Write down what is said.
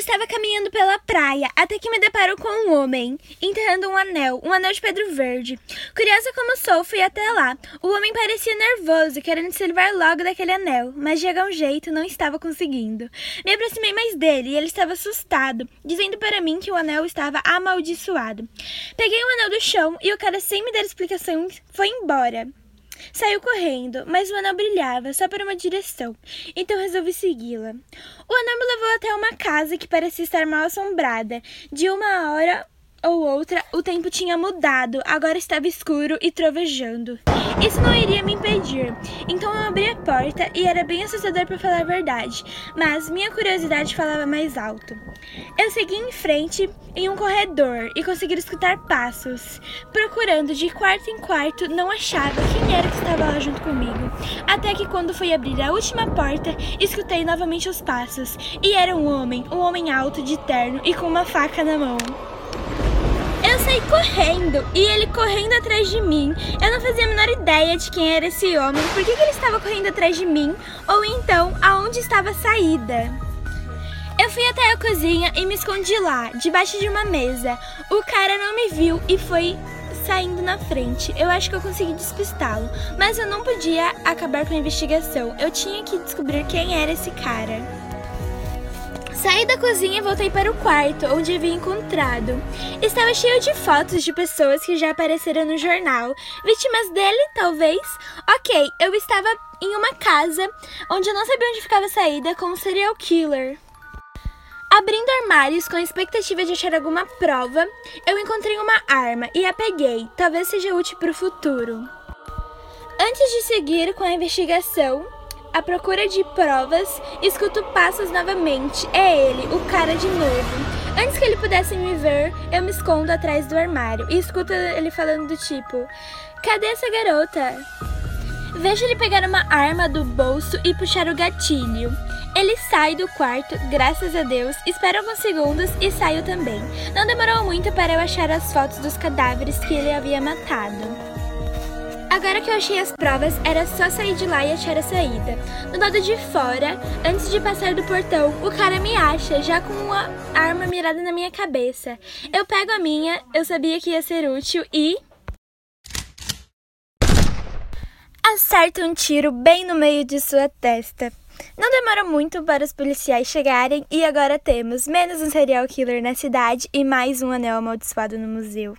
estava caminhando pela praia até que me deparo com um homem enterrando um anel, um anel de Pedro Verde. Curiosa como sou, fui até lá. O homem parecia nervoso, querendo se livrar logo daquele anel, mas de algum jeito não estava conseguindo. Me aproximei mais dele e ele estava assustado, dizendo para mim que o anel estava amaldiçoado. Peguei o anel do chão e o cara, sem me dar explicações, foi embora. Saiu correndo, mas o anel brilhava só para uma direção, então resolvi segui-la. O anel me levou até uma casa que parecia estar mal assombrada. De uma hora ou outra, o tempo tinha mudado, agora estava escuro e trovejando. Isso não iria me impedir, então eu abri a porta e era bem assustador para falar a verdade, mas minha curiosidade falava mais alto. Eu segui em frente em um corredor e consegui escutar passos. Procurando de quarto em quarto, não achava quem era que estava lá junto comigo. Até que quando fui abrir a última porta, escutei novamente os passos, e era um homem, um homem alto de terno e com uma faca na mão. Correndo e ele correndo atrás de mim. Eu não fazia a menor ideia de quem era esse homem, por que, que ele estava correndo atrás de mim, ou então aonde estava a saída. Eu fui até a cozinha e me escondi lá, debaixo de uma mesa. O cara não me viu e foi saindo na frente. Eu acho que eu consegui despistá-lo, mas eu não podia acabar com a investigação. Eu tinha que descobrir quem era esse cara. Saí da cozinha e voltei para o quarto, onde havia encontrado. Estava cheio de fotos de pessoas que já apareceram no jornal. Vítimas dele, talvez? Ok, eu estava em uma casa onde eu não sabia onde ficava a saída com um serial killer. Abrindo armários com a expectativa de achar alguma prova, eu encontrei uma arma e a peguei. Talvez seja útil para o futuro. Antes de seguir com a investigação, à procura de provas, escuto passos novamente. É ele, o cara de novo. Antes que ele pudesse me ver, eu me escondo atrás do armário e escuto ele falando do tipo: Cadê essa garota? Vejo ele pegar uma arma do bolso e puxar o gatilho. Ele sai do quarto, graças a Deus, espera alguns segundos e saiu também. Não demorou muito para eu achar as fotos dos cadáveres que ele havia matado. Agora que eu achei as provas, era só sair de lá e achar a saída. Do lado de fora, antes de passar do portão, o cara me acha, já com uma arma mirada na minha cabeça. Eu pego a minha, eu sabia que ia ser útil e. Acerta um tiro bem no meio de sua testa. Não demora muito para os policiais chegarem e agora temos menos um serial killer na cidade e mais um anel amaldiçoado no museu.